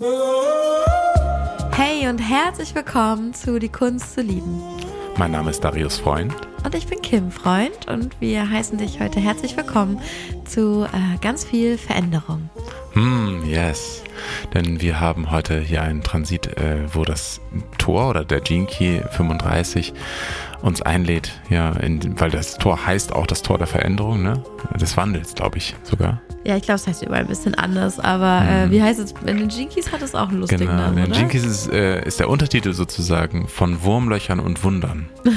Hey und herzlich willkommen zu Die Kunst zu lieben. Mein Name ist Darius Freund. Und ich bin Kim Freund und wir heißen dich heute herzlich willkommen zu äh, ganz viel Veränderung. Hm, yes. Denn wir haben heute hier einen Transit, äh, wo das Tor oder der Gene Key 35 uns einlädt, ja, in, weil das Tor heißt auch das Tor der Veränderung, ne? Des Wandels, glaube ich sogar. Ja, ich glaube, es heißt überall ein bisschen anders, aber äh, mhm. wie heißt es? In den Jinkies hat es auch einen lustigen genau, Namen. In den Jinkies ist, äh, ist der Untertitel sozusagen von Wurmlöchern und Wundern.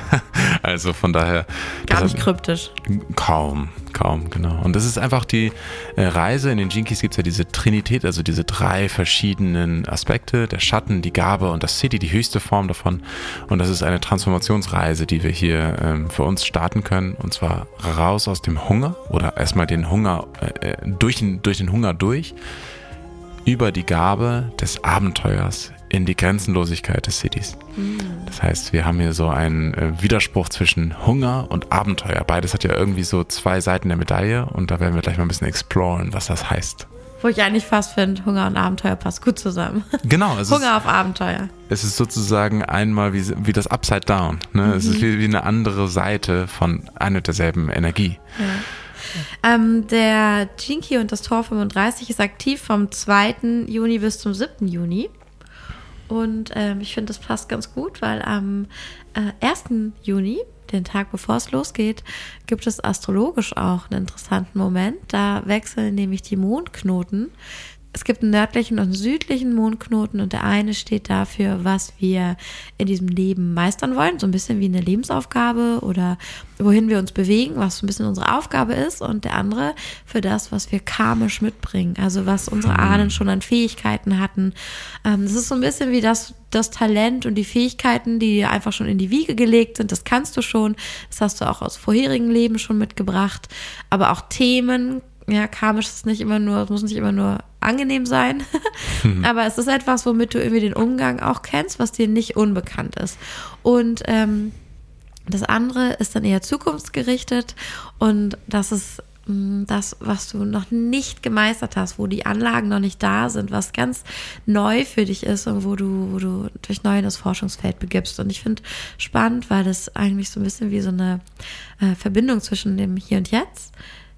also von daher. Gar nicht kryptisch. Kaum, kaum, genau. Und das ist einfach die äh, Reise. In den Jinkies gibt es ja diese Trinität, also diese drei verschiedenen Aspekte: der Schatten, die Gabe und das City, die höchste Form davon. Und das ist eine Transformationsreise, die wir hier ähm, für uns starten können. Und zwar raus aus dem Hunger oder erstmal den Hunger, äh, äh durch, den, durch den Hunger durch, über die Gabe des Abenteuers in die Grenzenlosigkeit des Cities. Mhm. Das heißt, wir haben hier so einen äh, Widerspruch zwischen Hunger und Abenteuer. Beides hat ja irgendwie so zwei Seiten der Medaille und da werden wir gleich mal ein bisschen exploren, was das heißt. Wo ich eigentlich fast finde, Hunger und Abenteuer passt gut zusammen. Genau. Hunger ist, auf Abenteuer. Es ist sozusagen einmal wie, wie das Upside Down. Ne? Mhm. Es ist mhm. wie, wie eine andere Seite von einer derselben Energie. Ja. Ähm, der Jinky und das Tor 35 ist aktiv vom 2. Juni bis zum 7. Juni. Und ähm, ich finde, das passt ganz gut, weil am äh, 1. Juni, den Tag bevor es losgeht, gibt es astrologisch auch einen interessanten Moment. Da wechseln nämlich die Mondknoten es gibt einen nördlichen und einen südlichen Mondknoten und der eine steht dafür, was wir in diesem Leben meistern wollen, so ein bisschen wie eine Lebensaufgabe oder wohin wir uns bewegen, was so ein bisschen unsere Aufgabe ist und der andere für das, was wir karmisch mitbringen, also was unsere hm. Ahnen schon an Fähigkeiten hatten. Ähm, das ist so ein bisschen wie das, das Talent und die Fähigkeiten, die dir einfach schon in die Wiege gelegt sind, das kannst du schon, das hast du auch aus vorherigen Leben schon mitgebracht, aber auch Themen, ja, karmisch ist nicht immer nur, es muss nicht immer nur angenehm sein, mhm. aber es ist etwas, womit du irgendwie den Umgang auch kennst, was dir nicht unbekannt ist. Und ähm, das andere ist dann eher zukunftsgerichtet und das ist mm, das, was du noch nicht gemeistert hast, wo die Anlagen noch nicht da sind, was ganz neu für dich ist und wo du, wo du durch neu in das Forschungsfeld begibst. Und ich finde spannend, weil das eigentlich so ein bisschen wie so eine äh, Verbindung zwischen dem Hier und Jetzt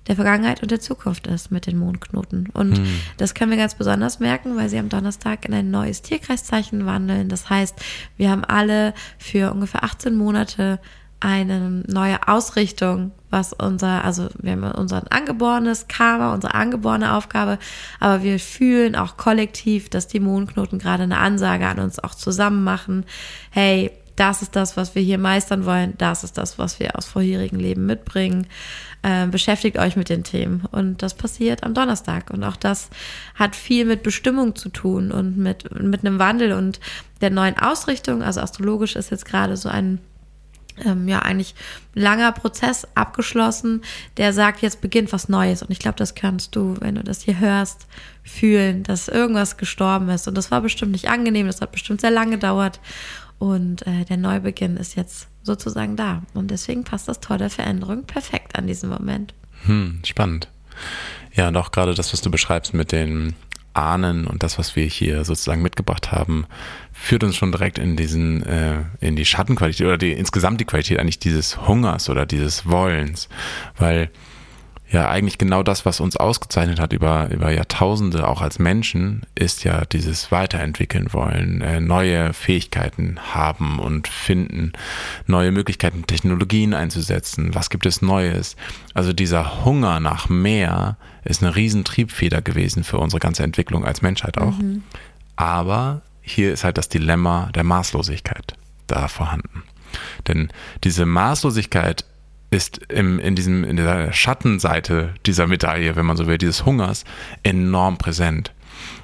der Vergangenheit und der Zukunft ist mit den Mondknoten. Und hm. das können wir ganz besonders merken, weil sie am Donnerstag in ein neues Tierkreiszeichen wandeln. Das heißt, wir haben alle für ungefähr 18 Monate eine neue Ausrichtung, was unser, also wir haben unser angeborenes Karma, unsere angeborene Aufgabe, aber wir fühlen auch kollektiv, dass die Mondknoten gerade eine Ansage an uns auch zusammen machen. Hey, das ist das, was wir hier meistern wollen, das ist das, was wir aus vorherigen Leben mitbringen. Äh, beschäftigt euch mit den Themen. Und das passiert am Donnerstag. Und auch das hat viel mit Bestimmung zu tun und mit, mit einem Wandel und der neuen Ausrichtung. Also astrologisch ist jetzt gerade so ein ähm, ja eigentlich langer Prozess abgeschlossen, der sagt, jetzt beginnt was Neues. Und ich glaube, das kannst du, wenn du das hier hörst, fühlen, dass irgendwas gestorben ist. Und das war bestimmt nicht angenehm, das hat bestimmt sehr lange gedauert. Und äh, der Neubeginn ist jetzt sozusagen da. Und deswegen passt das Tor der Veränderung perfekt an diesem Moment. Hm, spannend. Ja, und auch gerade das, was du beschreibst mit den Ahnen und das, was wir hier sozusagen mitgebracht haben, führt uns schon direkt in diesen, äh, in die Schattenqualität oder die insgesamt die Qualität eigentlich dieses Hungers oder dieses Wollens. Weil ja eigentlich genau das, was uns ausgezeichnet hat über, über Jahrtausende, auch als Menschen, ist ja dieses Weiterentwickeln wollen, äh, neue Fähigkeiten haben und finden, neue Möglichkeiten, Technologien einzusetzen. Was gibt es Neues? Also dieser Hunger nach mehr ist eine riesen Triebfeder gewesen für unsere ganze Entwicklung als Menschheit auch. Mhm. Aber hier ist halt das Dilemma der Maßlosigkeit da vorhanden. Denn diese Maßlosigkeit ist im, in, diesem, in der Schattenseite dieser Medaille, wenn man so will, dieses Hungers, enorm präsent.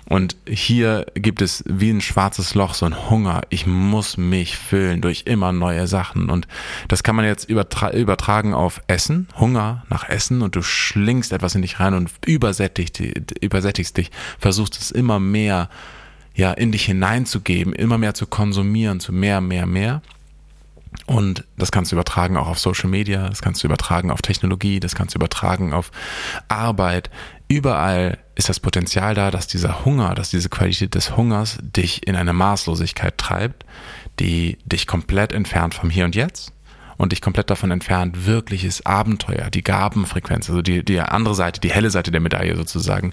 Und hier gibt es wie ein schwarzes Loch so ein Hunger. Ich muss mich füllen durch immer neue Sachen. Und das kann man jetzt übertra übertragen auf Essen, Hunger nach Essen und du schlingst etwas in dich rein und übersättigst, übersättigst dich, versuchst es immer mehr ja, in dich hineinzugeben, immer mehr zu konsumieren, zu mehr, mehr, mehr. Und das kannst du übertragen auch auf Social Media, das kannst du übertragen auf Technologie, das kannst du übertragen auf Arbeit. Überall ist das Potenzial da, dass dieser Hunger, dass diese Qualität des Hungers dich in eine Maßlosigkeit treibt, die dich komplett entfernt vom Hier und Jetzt und dich komplett davon entfernt, wirkliches Abenteuer, die Gabenfrequenz, also die, die andere Seite, die helle Seite der Medaille sozusagen,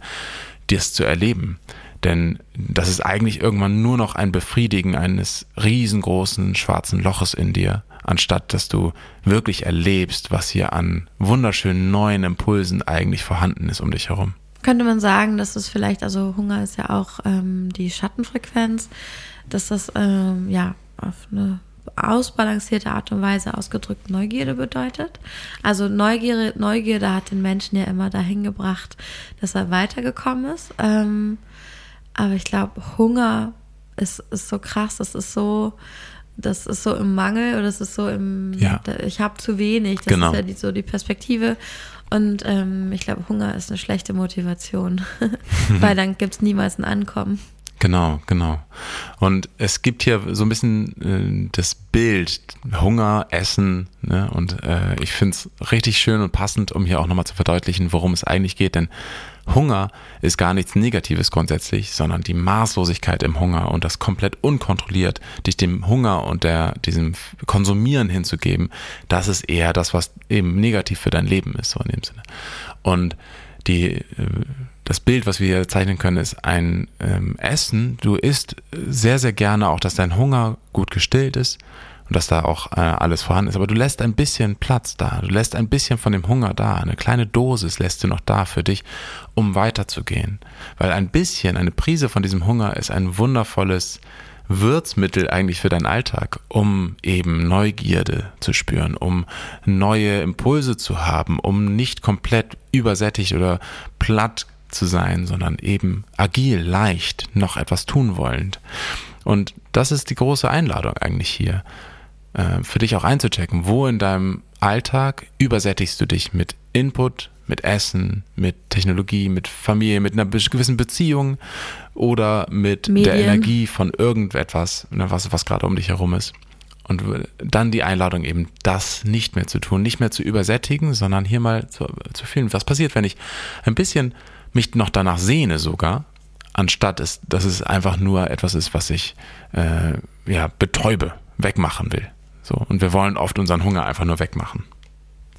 das zu erleben. Denn das ist eigentlich irgendwann nur noch ein Befriedigen eines riesengroßen schwarzen Loches in dir, anstatt dass du wirklich erlebst, was hier an wunderschönen neuen Impulsen eigentlich vorhanden ist um dich herum. Könnte man sagen, dass es vielleicht, also Hunger ist ja auch ähm, die Schattenfrequenz, dass das ähm, ja auf eine ausbalancierte Art und Weise ausgedrückt Neugierde bedeutet. Also Neugierde, Neugierde hat den Menschen ja immer dahin gebracht, dass er weitergekommen ist. Ähm, aber ich glaube, Hunger ist, ist so krass, das ist so, das ist so im Mangel oder das ist so im, ja. ich habe zu wenig. Das genau. ist ja die, so die Perspektive. Und ähm, ich glaube, Hunger ist eine schlechte Motivation, weil dann gibt es niemals ein Ankommen. Genau, genau. Und es gibt hier so ein bisschen äh, das Bild Hunger, Essen. Ne? Und äh, ich finde es richtig schön und passend, um hier auch nochmal zu verdeutlichen, worum es eigentlich geht. Denn Hunger ist gar nichts Negatives grundsätzlich, sondern die Maßlosigkeit im Hunger und das komplett unkontrolliert dich dem Hunger und der, diesem Konsumieren hinzugeben, das ist eher das, was eben negativ für dein Leben ist, so in dem Sinne. Und die, äh, das Bild, was wir hier zeichnen können, ist ein ähm, Essen. Du isst sehr, sehr gerne auch, dass dein Hunger gut gestillt ist und dass da auch äh, alles vorhanden ist. Aber du lässt ein bisschen Platz da. Du lässt ein bisschen von dem Hunger da. Eine kleine Dosis lässt du noch da für dich, um weiterzugehen. Weil ein bisschen, eine Prise von diesem Hunger ist ein wundervolles Würzmittel eigentlich für deinen Alltag, um eben Neugierde zu spüren, um neue Impulse zu haben, um nicht komplett übersättigt oder platt zu sein, sondern eben agil, leicht, noch etwas tun wollend. Und das ist die große Einladung eigentlich hier, äh, für dich auch einzuchecken, wo in deinem Alltag übersättigst du dich mit Input, mit Essen, mit Technologie, mit Familie, mit einer gewissen Beziehung oder mit Medien. der Energie von irgendetwas, ne, was, was gerade um dich herum ist. Und dann die Einladung eben, das nicht mehr zu tun, nicht mehr zu übersättigen, sondern hier mal zu, zu fühlen, was passiert, wenn ich ein bisschen mich noch danach sehne sogar, anstatt es, dass es einfach nur etwas ist, was ich äh, ja, betäube, wegmachen will. So, und wir wollen oft unseren Hunger einfach nur wegmachen.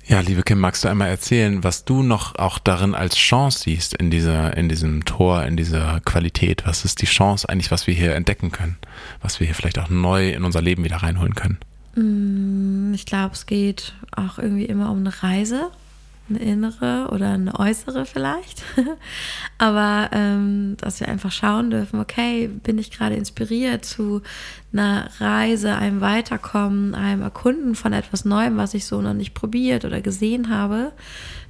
Ja, liebe Kim, magst du einmal erzählen, was du noch auch darin als Chance siehst in dieser, in diesem Tor, in dieser Qualität? Was ist die Chance eigentlich, was wir hier entdecken können? Was wir hier vielleicht auch neu in unser Leben wieder reinholen können? Mm, ich glaube, es geht auch irgendwie immer um eine Reise eine innere oder eine äußere vielleicht. Aber ähm, dass wir einfach schauen dürfen, okay, bin ich gerade inspiriert zu einer Reise, einem Weiterkommen, einem Erkunden von etwas Neuem, was ich so noch nicht probiert oder gesehen habe.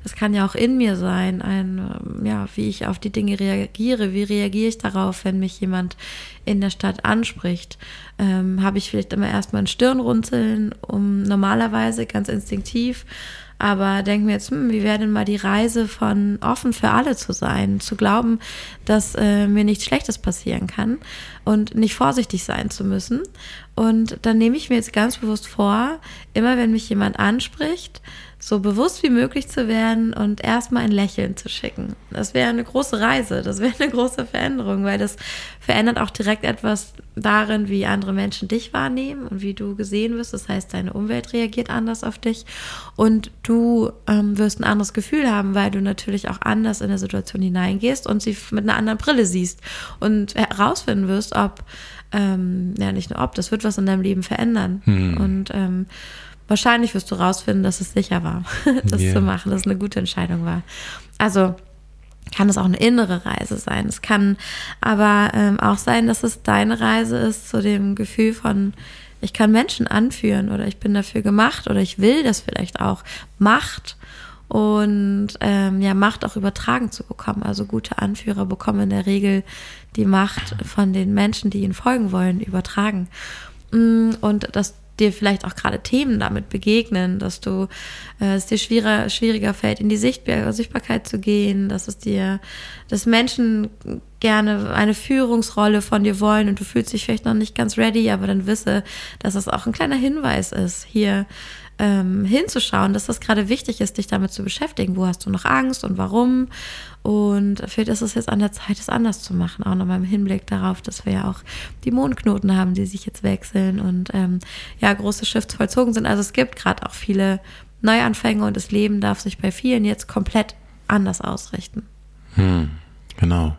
Das kann ja auch in mir sein, ein, ähm, ja, wie ich auf die Dinge reagiere, wie reagiere ich darauf, wenn mich jemand in der Stadt anspricht. Ähm, habe ich vielleicht immer erstmal ein Stirnrunzeln, um normalerweise ganz instinktiv aber denken wir jetzt, hm, wie wäre denn mal die Reise von offen für alle zu sein, zu glauben, dass äh, mir nichts Schlechtes passieren kann und nicht vorsichtig sein zu müssen. Und dann nehme ich mir jetzt ganz bewusst vor, immer wenn mich jemand anspricht, so bewusst wie möglich zu werden und erstmal ein Lächeln zu schicken. Das wäre eine große Reise, das wäre eine große Veränderung, weil das verändert auch direkt etwas darin, wie andere Menschen dich wahrnehmen und wie du gesehen wirst. Das heißt, deine Umwelt reagiert anders auf dich und du ähm, wirst ein anderes Gefühl haben, weil du natürlich auch anders in der Situation hineingehst und sie mit einer anderen Brille siehst und herausfinden wirst, ob, ähm, ja nicht nur ob, das wird was in deinem Leben verändern. Hm. Und ähm, wahrscheinlich wirst du rausfinden, dass es sicher war, das yeah. zu machen, dass es eine gute Entscheidung war. Also kann es auch eine innere Reise sein. Es kann aber ähm, auch sein, dass es deine Reise ist zu dem Gefühl von, ich kann Menschen anführen oder ich bin dafür gemacht oder ich will das vielleicht auch. Macht und ähm, ja, Macht auch übertragen zu bekommen. Also gute Anführer bekommen in der Regel die Macht von den Menschen, die ihnen folgen wollen, übertragen. Mm, und das dir vielleicht auch gerade Themen damit begegnen, dass du äh, es dir schwieriger, schwieriger fällt, in die Sichtbar Sichtbarkeit zu gehen, dass es dir, dass Menschen gerne eine Führungsrolle von dir wollen und du fühlst dich vielleicht noch nicht ganz ready, aber dann wisse, dass es auch ein kleiner Hinweis ist, hier ähm, hinzuschauen, dass das gerade wichtig ist, dich damit zu beschäftigen. Wo hast du noch Angst und warum? Und vielleicht ist es jetzt an der Zeit, es anders zu machen, auch nochmal im Hinblick darauf, dass wir ja auch die Mondknoten haben, die sich jetzt wechseln und ähm, ja, große Shifts vollzogen sind. Also es gibt gerade auch viele Neuanfänge und das Leben darf sich bei vielen jetzt komplett anders ausrichten. Hm, genau.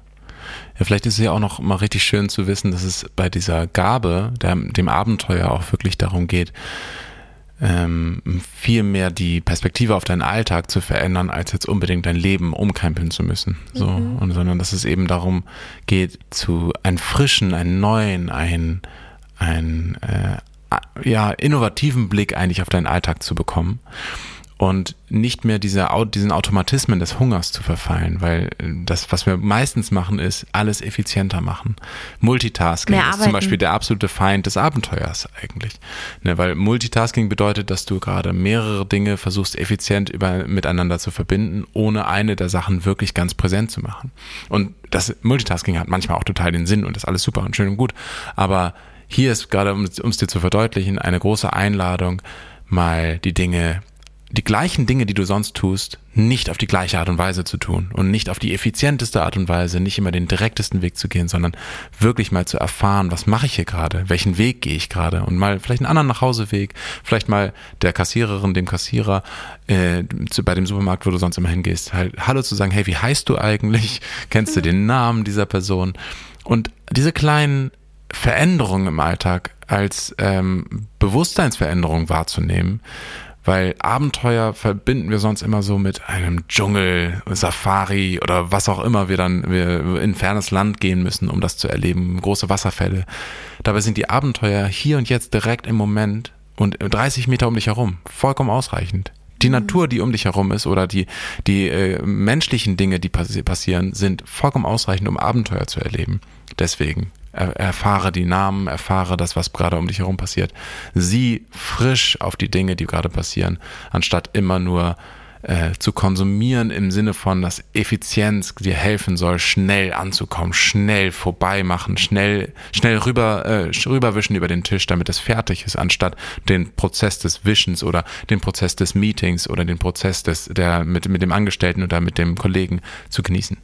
Ja, vielleicht ist es ja auch noch mal richtig schön zu wissen, dass es bei dieser Gabe, der, dem Abenteuer auch wirklich darum geht, ähm, viel mehr die Perspektive auf deinen Alltag zu verändern, als jetzt unbedingt dein Leben umkrempeln zu müssen. So, mhm. und, sondern dass es eben darum geht, zu einen frischen, einen neuen, einen, einen äh, ja, innovativen Blick eigentlich auf deinen Alltag zu bekommen und nicht mehr diese, diesen Automatismen des Hungers zu verfallen, weil das, was wir meistens machen, ist alles effizienter machen. Multitasking ist zum Beispiel der absolute Feind des Abenteuers eigentlich. Ne, weil Multitasking bedeutet, dass du gerade mehrere Dinge versuchst effizient über, miteinander zu verbinden, ohne eine der Sachen wirklich ganz präsent zu machen. Und das Multitasking hat manchmal auch total den Sinn und ist alles super und schön und gut. Aber hier ist gerade, um es dir zu verdeutlichen, eine große Einladung, mal die Dinge die gleichen Dinge, die du sonst tust, nicht auf die gleiche Art und Weise zu tun und nicht auf die effizienteste Art und Weise, nicht immer den direktesten Weg zu gehen, sondern wirklich mal zu erfahren, was mache ich hier gerade, welchen Weg gehe ich gerade und mal vielleicht einen anderen Nachhauseweg, vielleicht mal der Kassiererin, dem Kassierer äh, zu, bei dem Supermarkt, wo du sonst immer hingehst, halt Hallo zu sagen, hey, wie heißt du eigentlich? Kennst du den Namen dieser Person? Und diese kleinen Veränderungen im Alltag als ähm, Bewusstseinsveränderung wahrzunehmen, weil Abenteuer verbinden wir sonst immer so mit einem Dschungel, Safari oder was auch immer wir dann wir in fernes Land gehen müssen, um das zu erleben, große Wasserfälle. Dabei sind die Abenteuer hier und jetzt direkt im Moment und 30 Meter um dich herum vollkommen ausreichend. Die mhm. Natur, die um dich herum ist oder die, die äh, menschlichen Dinge, die passieren, sind vollkommen ausreichend, um Abenteuer zu erleben. Deswegen erfahre die Namen, erfahre das, was gerade um dich herum passiert. Sieh frisch auf die Dinge, die gerade passieren, anstatt immer nur äh, zu konsumieren im Sinne von, dass Effizienz dir helfen soll, schnell anzukommen, schnell vorbei machen, schnell, schnell rüber, äh, rüberwischen über den Tisch, damit es fertig ist, anstatt den Prozess des Wischens oder den Prozess des Meetings oder den Prozess des, der, mit, mit dem Angestellten oder mit dem Kollegen zu genießen.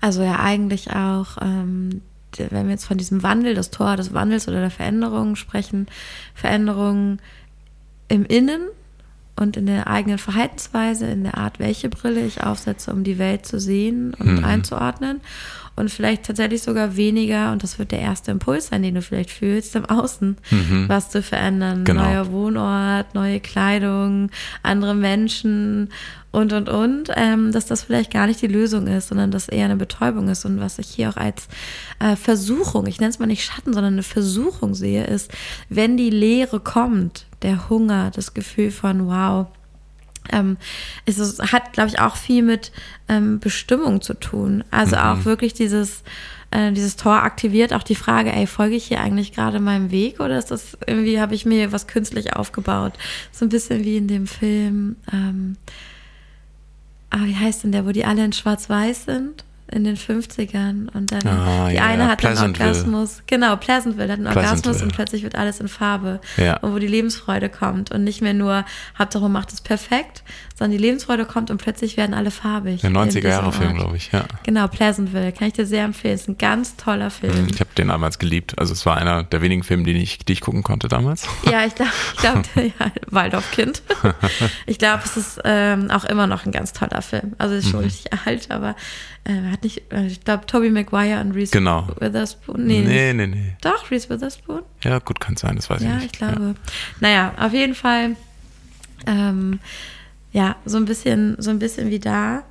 Also ja eigentlich auch ähm, wenn wir jetzt von diesem Wandel, das Tor des Wandels oder der Veränderung sprechen, Veränderungen im Innen und in der eigenen Verhaltensweise, in der Art, welche Brille ich aufsetze, um die Welt zu sehen und mhm. einzuordnen. Und vielleicht tatsächlich sogar weniger, und das wird der erste Impuls sein, den du vielleicht fühlst, im Außen mhm. was zu verändern. Genau. Neuer Wohnort, neue Kleidung, andere Menschen und, und, und, ähm, dass das vielleicht gar nicht die Lösung ist, sondern dass eher eine Betäubung ist. Und was ich hier auch als äh, Versuchung, ich nenne es mal nicht Schatten, sondern eine Versuchung sehe, ist, wenn die Leere kommt, der Hunger, das Gefühl von, wow, ähm, es ist, hat, glaube ich, auch viel mit ähm, Bestimmung zu tun. Also mhm. auch wirklich dieses, äh, dieses Tor aktiviert auch die Frage, ey, folge ich hier eigentlich gerade meinem Weg oder ist das irgendwie, habe ich mir was künstlich aufgebaut? So ein bisschen wie in dem Film, ähm, ah, wie heißt denn der, wo die alle in Schwarz-Weiß sind? In den 50ern und dann ah, die ja, eine hat einen Orgasmus. Genau, Pleasantville hat einen Orgasmus und plötzlich wird alles in Farbe. Ja. Und wo die Lebensfreude kommt und nicht mehr nur Hauptsache macht es perfekt, sondern die Lebensfreude kommt und plötzlich werden alle farbig. Der 90er Jahre Film, glaube ich, ja. Genau, Pleasantville, kann ich dir sehr empfehlen. Ist ein ganz toller Film. Ich habe den damals geliebt. Also es war einer der wenigen Filme, die ich, die ich gucken konnte damals. Ja, ich glaube, ich glaub, ja, Waldorfkind. ich glaube, es ist ähm, auch immer noch ein ganz toller Film. Also es ist schon mhm. richtig alt, aber äh, hat nicht, äh, ich glaube, Tobey Maguire und Reese genau. Witherspoon. Nee, nee, nee, nee. Doch, Reese Witherspoon? Ja, gut, kann sein, das weiß ja, ich nicht. Ja, ich glaube. Ja. Naja, auf jeden Fall, ähm, ja, so ein bisschen, so ein bisschen wie da.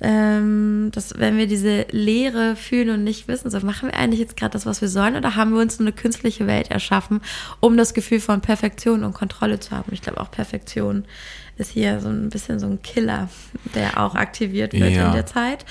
ähm, dass wenn wir diese Leere fühlen und nicht wissen, so machen wir eigentlich jetzt gerade das, was wir sollen, oder haben wir uns eine künstliche Welt erschaffen, um das Gefühl von Perfektion und Kontrolle zu haben? Ich glaube auch Perfektion ist hier so ein bisschen so ein Killer, der auch aktiviert wird ja. in der Zeit.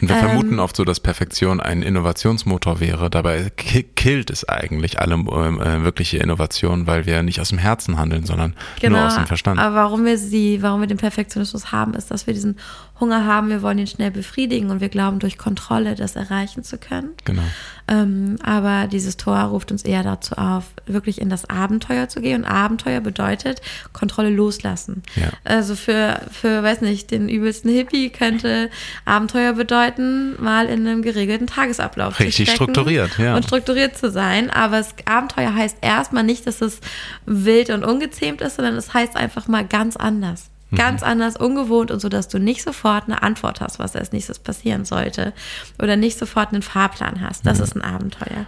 Und wir ähm, vermuten oft so, dass Perfektion ein Innovationsmotor wäre. Dabei killt es eigentlich alle äh, wirkliche Innovation, weil wir nicht aus dem Herzen handeln, sondern genau, nur aus dem Verstand. Aber warum wir sie, warum wir den Perfektionismus haben, ist, dass wir diesen Hunger haben, wir wollen ihn schnell befriedigen und wir glauben, durch Kontrolle das erreichen zu können. Genau. Ähm, aber dieses Tor ruft uns eher dazu auf, wirklich in das Abenteuer zu gehen. Und Abenteuer bedeutet Kontrolle loslassen. Ja. Also für, für, weiß nicht, den übelsten Hippie könnte Abenteuer bedeuten, mal in einem geregelten Tagesablauf Richtig zu strukturiert, ja. Und strukturiert zu sein. Aber das Abenteuer heißt erstmal nicht, dass es wild und ungezähmt ist, sondern es heißt einfach mal ganz anders. Ganz mhm. anders, ungewohnt und so, dass du nicht sofort eine Antwort hast, was als nächstes passieren sollte. Oder nicht sofort einen Fahrplan hast. Das mhm. ist ein Abenteuer.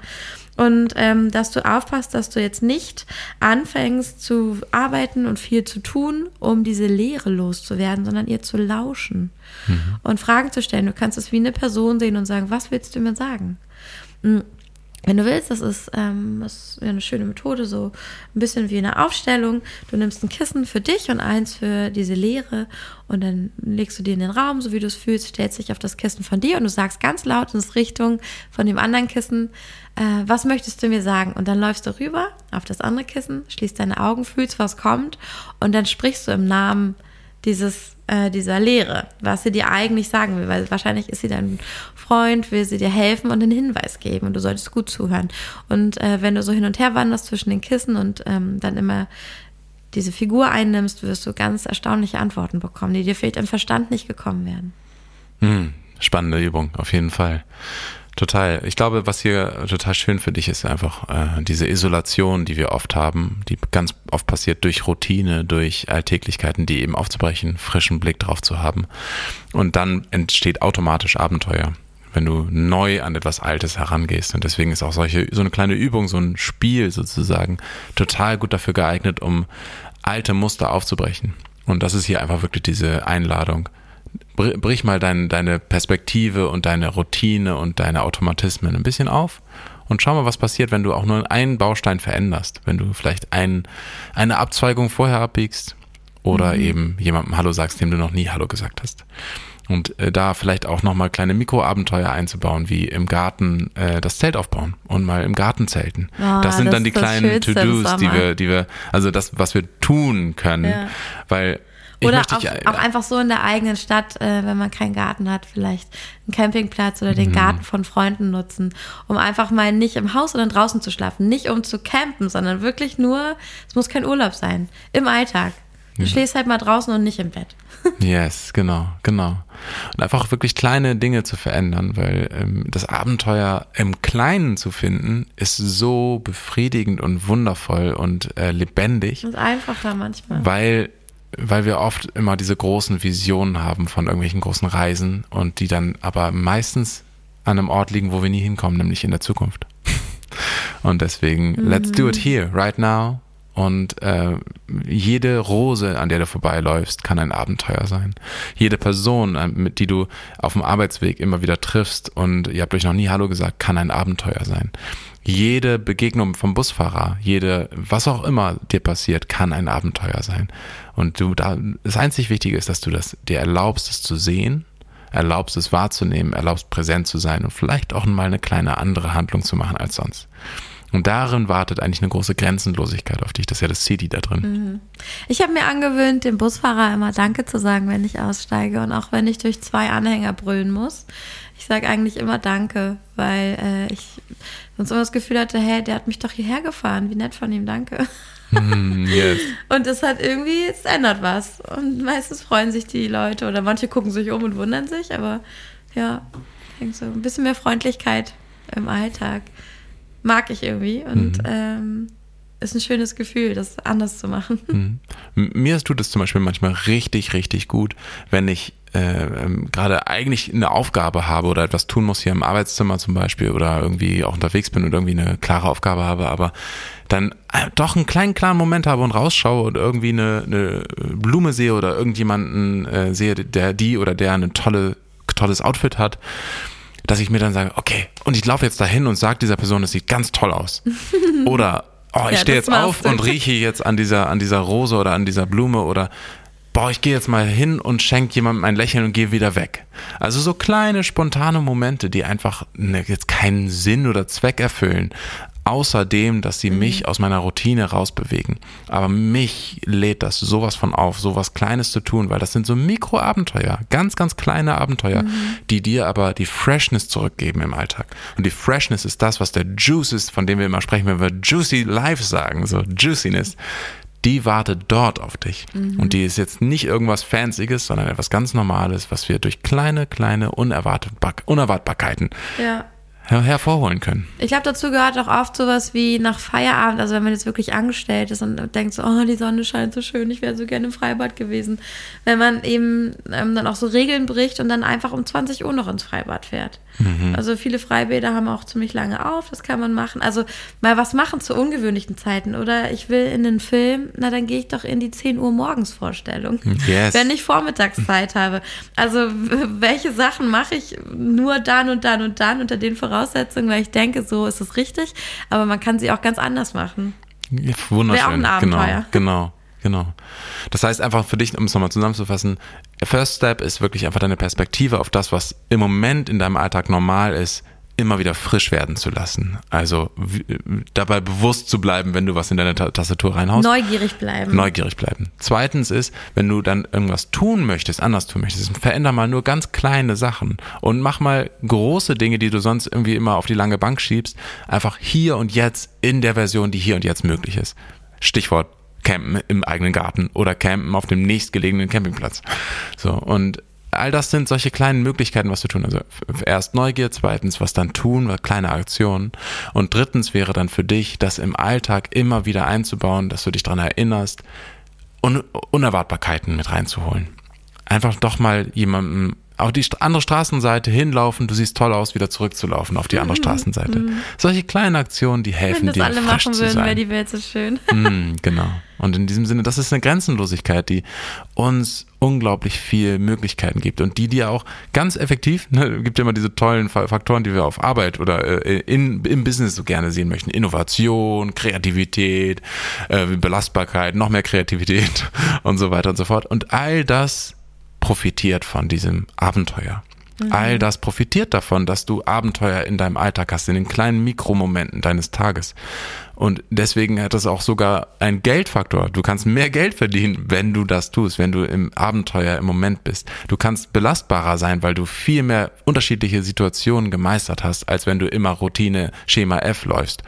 Und ähm, dass du aufpasst, dass du jetzt nicht anfängst zu arbeiten und viel zu tun, um diese Leere loszuwerden, sondern ihr zu lauschen mhm. und Fragen zu stellen. Du kannst es wie eine Person sehen und sagen, was willst du mir sagen? Mhm wenn du willst, das ist, ähm, das ist eine schöne Methode, so ein bisschen wie eine Aufstellung. Du nimmst ein Kissen für dich und eins für diese Leere und dann legst du dir in den Raum, so wie du es fühlst, stellst dich auf das Kissen von dir und du sagst ganz laut in Richtung von dem anderen Kissen, äh, was möchtest du mir sagen? Und dann läufst du rüber auf das andere Kissen, schließt deine Augen, fühlst, was kommt und dann sprichst du im Namen dieses, äh, dieser Lehre, was sie dir eigentlich sagen will, weil wahrscheinlich ist sie dein Freund, will sie dir helfen und einen Hinweis geben und du solltest gut zuhören. Und äh, wenn du so hin und her wanderst zwischen den Kissen und ähm, dann immer diese Figur einnimmst, wirst du ganz erstaunliche Antworten bekommen, die dir vielleicht im Verstand nicht gekommen wären. Hm, spannende Übung, auf jeden Fall. Total. Ich glaube, was hier total schön für dich ist, einfach äh, diese Isolation, die wir oft haben, die ganz oft passiert durch Routine, durch Alltäglichkeiten, die eben aufzubrechen, frischen Blick drauf zu haben. Und dann entsteht automatisch Abenteuer, wenn du neu an etwas Altes herangehst. Und deswegen ist auch solche, so eine kleine Übung, so ein Spiel sozusagen, total gut dafür geeignet, um alte Muster aufzubrechen. Und das ist hier einfach wirklich diese Einladung brich mal dein, deine Perspektive und deine Routine und deine Automatismen ein bisschen auf und schau mal, was passiert, wenn du auch nur einen Baustein veränderst. Wenn du vielleicht ein, eine Abzweigung vorher abbiegst oder mhm. eben jemandem Hallo sagst, dem du noch nie Hallo gesagt hast. Und äh, da vielleicht auch nochmal kleine Mikroabenteuer einzubauen, wie im Garten äh, das Zelt aufbauen und mal im Garten zelten. Oh, das sind das dann die kleinen To-Dos, die wir, die wir, also das, was wir tun können. Ja. Weil oder auch, dich, auch, einfach so in der eigenen Stadt, äh, wenn man keinen Garten hat, vielleicht einen Campingplatz oder den mhm. Garten von Freunden nutzen, um einfach mal nicht im Haus oder draußen zu schlafen. Nicht um zu campen, sondern wirklich nur, es muss kein Urlaub sein, im Alltag. Du ja. schläfst halt mal draußen und nicht im Bett. yes, genau, genau. Und einfach wirklich kleine Dinge zu verändern, weil ähm, das Abenteuer im Kleinen zu finden, ist so befriedigend und wundervoll und äh, lebendig. Ist einfacher manchmal. Weil weil wir oft immer diese großen Visionen haben von irgendwelchen großen Reisen und die dann aber meistens an einem Ort liegen, wo wir nie hinkommen, nämlich in der Zukunft. Und deswegen, mhm. let's do it here, right now. Und äh, jede Rose, an der du vorbeiläufst, kann ein Abenteuer sein. Jede Person, äh, mit die du auf dem Arbeitsweg immer wieder triffst und ihr habt euch noch nie Hallo gesagt, kann ein Abenteuer sein. Jede Begegnung vom Busfahrer, jede, was auch immer dir passiert, kann ein Abenteuer sein. Und du da, das einzig Wichtige ist, dass du das dir erlaubst, es zu sehen, erlaubst es wahrzunehmen, erlaubst präsent zu sein und vielleicht auch mal eine kleine andere Handlung zu machen als sonst. Und darin wartet eigentlich eine große Grenzenlosigkeit auf dich. Das ist ja das CD da drin. Mhm. Ich habe mir angewöhnt, dem Busfahrer immer Danke zu sagen, wenn ich aussteige und auch wenn ich durch zwei Anhänger brüllen muss. Ich sage eigentlich immer Danke, weil äh, ich sonst immer das Gefühl hatte, hey, der hat mich doch hierher gefahren. Wie nett von ihm, danke. Mm, yes. Und es hat irgendwie, es ändert was. Und meistens freuen sich die Leute oder manche gucken sich um und wundern sich, aber ja, ich denke so, ein bisschen mehr Freundlichkeit im Alltag mag ich irgendwie und mhm. ähm, ist ein schönes Gefühl, das anders zu machen. Mhm. Mir tut es zum Beispiel manchmal richtig, richtig gut, wenn ich äh, ähm, gerade eigentlich eine Aufgabe habe oder etwas tun muss hier im Arbeitszimmer zum Beispiel oder irgendwie auch unterwegs bin und irgendwie eine klare Aufgabe habe, aber dann äh, doch einen kleinen, klaren Moment habe und rausschaue und irgendwie eine, eine Blume sehe oder irgendjemanden äh, sehe, der die oder der eine tolle tolles Outfit hat, dass ich mir dann sage, okay, und ich laufe jetzt dahin und sage dieser Person, es sieht ganz toll aus. Oder oh, ich Ja, stehe jetzt auf du. und rieche jetzt an dieser, an dieser Rose oder an dieser Blume oder boah, ich gehe jetzt mal hin und schenke jemandem ein Lächeln und gehe wieder weg. Also so kleine, spontane Momente, die einfach ne, jetzt keinen Sinn oder Zweck erfüllen. Außerdem, dass sie mich aus meiner Routine rausbewegen. Aber mich lädt das sowas von auf, sowas Kleines zu tun, weil das sind so Mikroabenteuer, ganz, ganz kleine Abenteuer, die dir aber die Freshness zurückgeben im Alltag. Und die Freshness ist das, was der Juice ist, von dem wir immer sprechen, wenn wir Juicy Life sagen, so Juiciness die wartet dort auf dich. Und die ist jetzt nicht irgendwas Fancyes, sondern etwas ganz Normales, was wir durch kleine, kleine Unerwartbar Unerwartbarkeiten Ja. Her hervorholen können. Ich glaube, dazu gehört auch oft sowas wie nach Feierabend, also wenn man jetzt wirklich angestellt ist und denkt so, oh, die Sonne scheint so schön, ich wäre so gerne im Freibad gewesen. Wenn man eben ähm, dann auch so Regeln bricht und dann einfach um 20 Uhr noch ins Freibad fährt. Also viele Freibäder haben auch ziemlich lange auf, das kann man machen. Also mal was machen zu ungewöhnlichen Zeiten. Oder ich will in den Film, na dann gehe ich doch in die 10 Uhr morgens Vorstellung. Yes. Wenn ich Vormittagszeit habe. Also welche Sachen mache ich nur dann und dann und dann unter den Voraussetzungen, weil ich denke, so ist es richtig. Aber man kann sie auch ganz anders machen. Ja, wunderschön. Wäre auch ein Abenteuer. Genau, genau, genau. Das heißt einfach für dich, um es nochmal zusammenzufassen, First Step ist wirklich einfach deine Perspektive auf das, was im Moment in deinem Alltag normal ist, immer wieder frisch werden zu lassen. Also w- dabei bewusst zu bleiben, wenn du was in deine Ta Tastatur reinhaust. Neugierig bleiben. Neugierig bleiben. Zweitens ist, wenn du dann irgendwas tun möchtest, anders tun möchtest, veränder mal nur ganz kleine Sachen und mach mal große Dinge, die du sonst irgendwie immer auf die lange Bank schiebst, einfach hier und jetzt in der Version, die hier und jetzt möglich ist. Stichwort Campen im eigenen Garten oder Campen auf dem nächstgelegenen Campingplatz. So, und all das sind solche kleinen Möglichkeiten, was zu tun. Also erst Neugier, zweitens was dann tun, kleine Aktionen. Und drittens wäre dann für dich, das im Alltag immer wieder einzubauen, dass du dich daran erinnerst, Un Unerwartbarkeiten mit reinzuholen. Einfach doch mal jemandem auf die andere Straßenseite hinlaufen, du siehst toll aus, wieder zurückzulaufen auf die andere Straßenseite. Solche kleinen Aktionen, die helfen Wenn das dir, alle frisch machen würden, wäre die Welt so schön. Mm, genau. Und in diesem Sinne, das ist eine Grenzenlosigkeit, die uns unglaublich viel Möglichkeiten gibt und die dir auch ganz effektiv, ne, gibt ja immer diese tollen Fa- Faktoren, die wir auf Arbeit oder äh, in, im Business so gerne sehen möchten. Innovation, Kreativität, äh, Belastbarkeit, noch mehr Kreativität und so weiter und so fort. Und all das profitiert von diesem Abenteuer. All das profitiert davon, dass du Abenteuer in deinem Alltag hast, in den kleinen Mikromomenten deines Tages. Und deswegen hat das auch sogar einen Geldfaktor. Du kannst mehr Geld verdienen, wenn du das tust, wenn du im Abenteuer im Moment bist. Du kannst belastbarer sein, weil du viel mehr unterschiedliche Situationen gemeistert hast, als wenn du immer Routine Schema F läufst.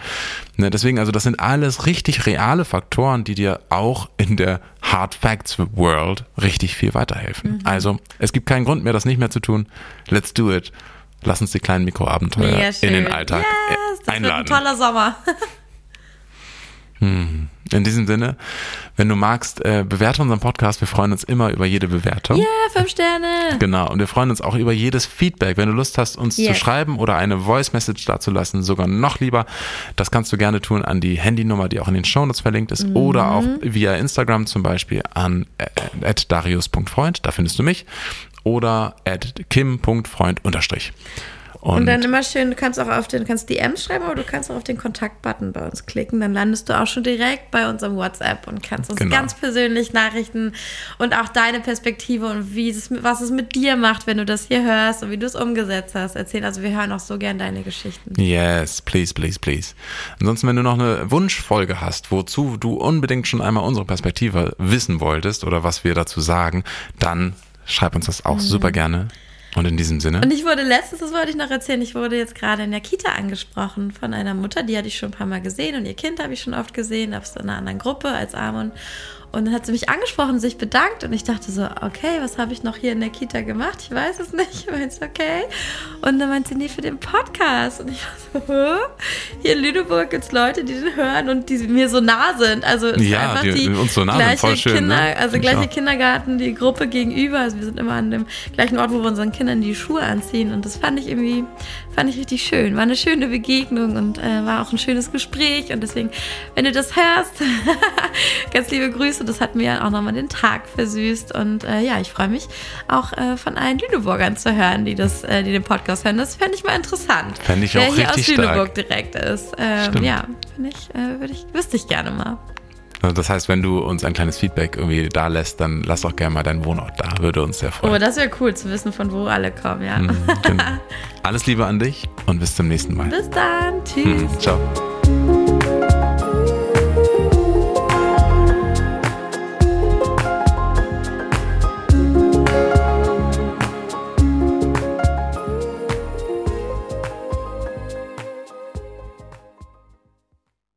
Ne, deswegen, also das sind alles richtig reale Faktoren, die dir auch in der Hard Facts World richtig viel weiterhelfen. Also es gibt keinen Grund mehr, das nicht mehr zu tun. Let's do it. Lass uns die kleinen Mikroabenteuer in den Alltag yes, das einladen. wird ein toller Sommer. In diesem Sinne, wenn du magst, äh, bewerte unseren Podcast. Wir freuen uns immer über jede Bewertung. Ja, fünf Sterne. Genau, und wir freuen uns auch über jedes Feedback. Wenn du Lust hast, uns zu Yes. schreiben oder eine Voice Message dazulassen, sogar noch lieber, das kannst du gerne tun an die Handynummer, die auch in den Shownotes verlinkt ist, oder auch via Instagram zum Beispiel an äh, at darius.freund, da findest du mich, oder at kim.freund unterstrich. Und dann immer schön, du kannst auch auf den, kannst DMs schreiben, aber du kannst auch auf den Kontaktbutton bei uns klicken. Dann landest du auch schon direkt bei unserem WhatsApp und kannst uns Genau. ganz persönlich Nachrichten und auch deine Perspektive und wie es, was es mit dir macht, wenn du das hier hörst und wie du es umgesetzt hast, erzählen. Also wir hören auch so gern deine Geschichten. Yes, please, please, please. Ansonsten, wenn du noch eine Wunschfolge hast, wozu du unbedingt schon einmal unsere Perspektive wissen wolltest oder was wir dazu sagen, dann schreib uns das auch super gerne. Und in diesem Sinne, Und ich wurde letztens, das wollte ich noch erzählen, ich wurde jetzt gerade in der Kita angesprochen von einer Mutter, die hatte ich schon ein paar Mal gesehen und ihr Kind habe ich schon oft gesehen, aus einer anderen Gruppe als Amon. Und dann hat sie mich angesprochen, sich bedankt und ich dachte so, okay, was habe ich noch hier in der Kita gemacht? Ich weiß es nicht. Ich meinte, okay. Und dann meinte sie, nee, für den Podcast. Und ich war so, Hä? hier in Lüneburg gibt es Leute, die den hören und die mir so nah sind. Also es Ja, ist einfach die- die, uns so nah sind, gleiche voll schön, Kinder, ne? also gleiche. Kindergarten, die Gruppe gegenüber. Also wir sind immer an dem gleichen Ort, wo wir unseren Kindern die Schuhe anziehen. Und das fand ich irgendwie, fand ich richtig schön. War eine schöne Begegnung und äh, war auch ein schönes Gespräch. Und deswegen, wenn du das hörst, ganz liebe Grüße. Das hat mir auch nochmal den Tag versüßt. Und äh, ja, ich freue mich auch äh, von allen Lüneburgern zu hören, die das, äh, die den Podcast hören. Das fände ich mal interessant. Fände ich Wer auch hier aus Lüneburg stark. direkt ist. Ähm, ja, finde ich, äh, würde ich, wüsste ich gerne mal. Also das heißt, wenn du uns ein kleines Feedback irgendwie da lässt, dann lass auch gerne mal deinen Wohnort da. Würde uns sehr Oh, freuen. das wäre cool zu wissen, von wo alle kommen, ja. Mhm, genau. Alles Liebe an dich und bis zum nächsten Mal. Bis dann. Tschüss. Mhm, ciao.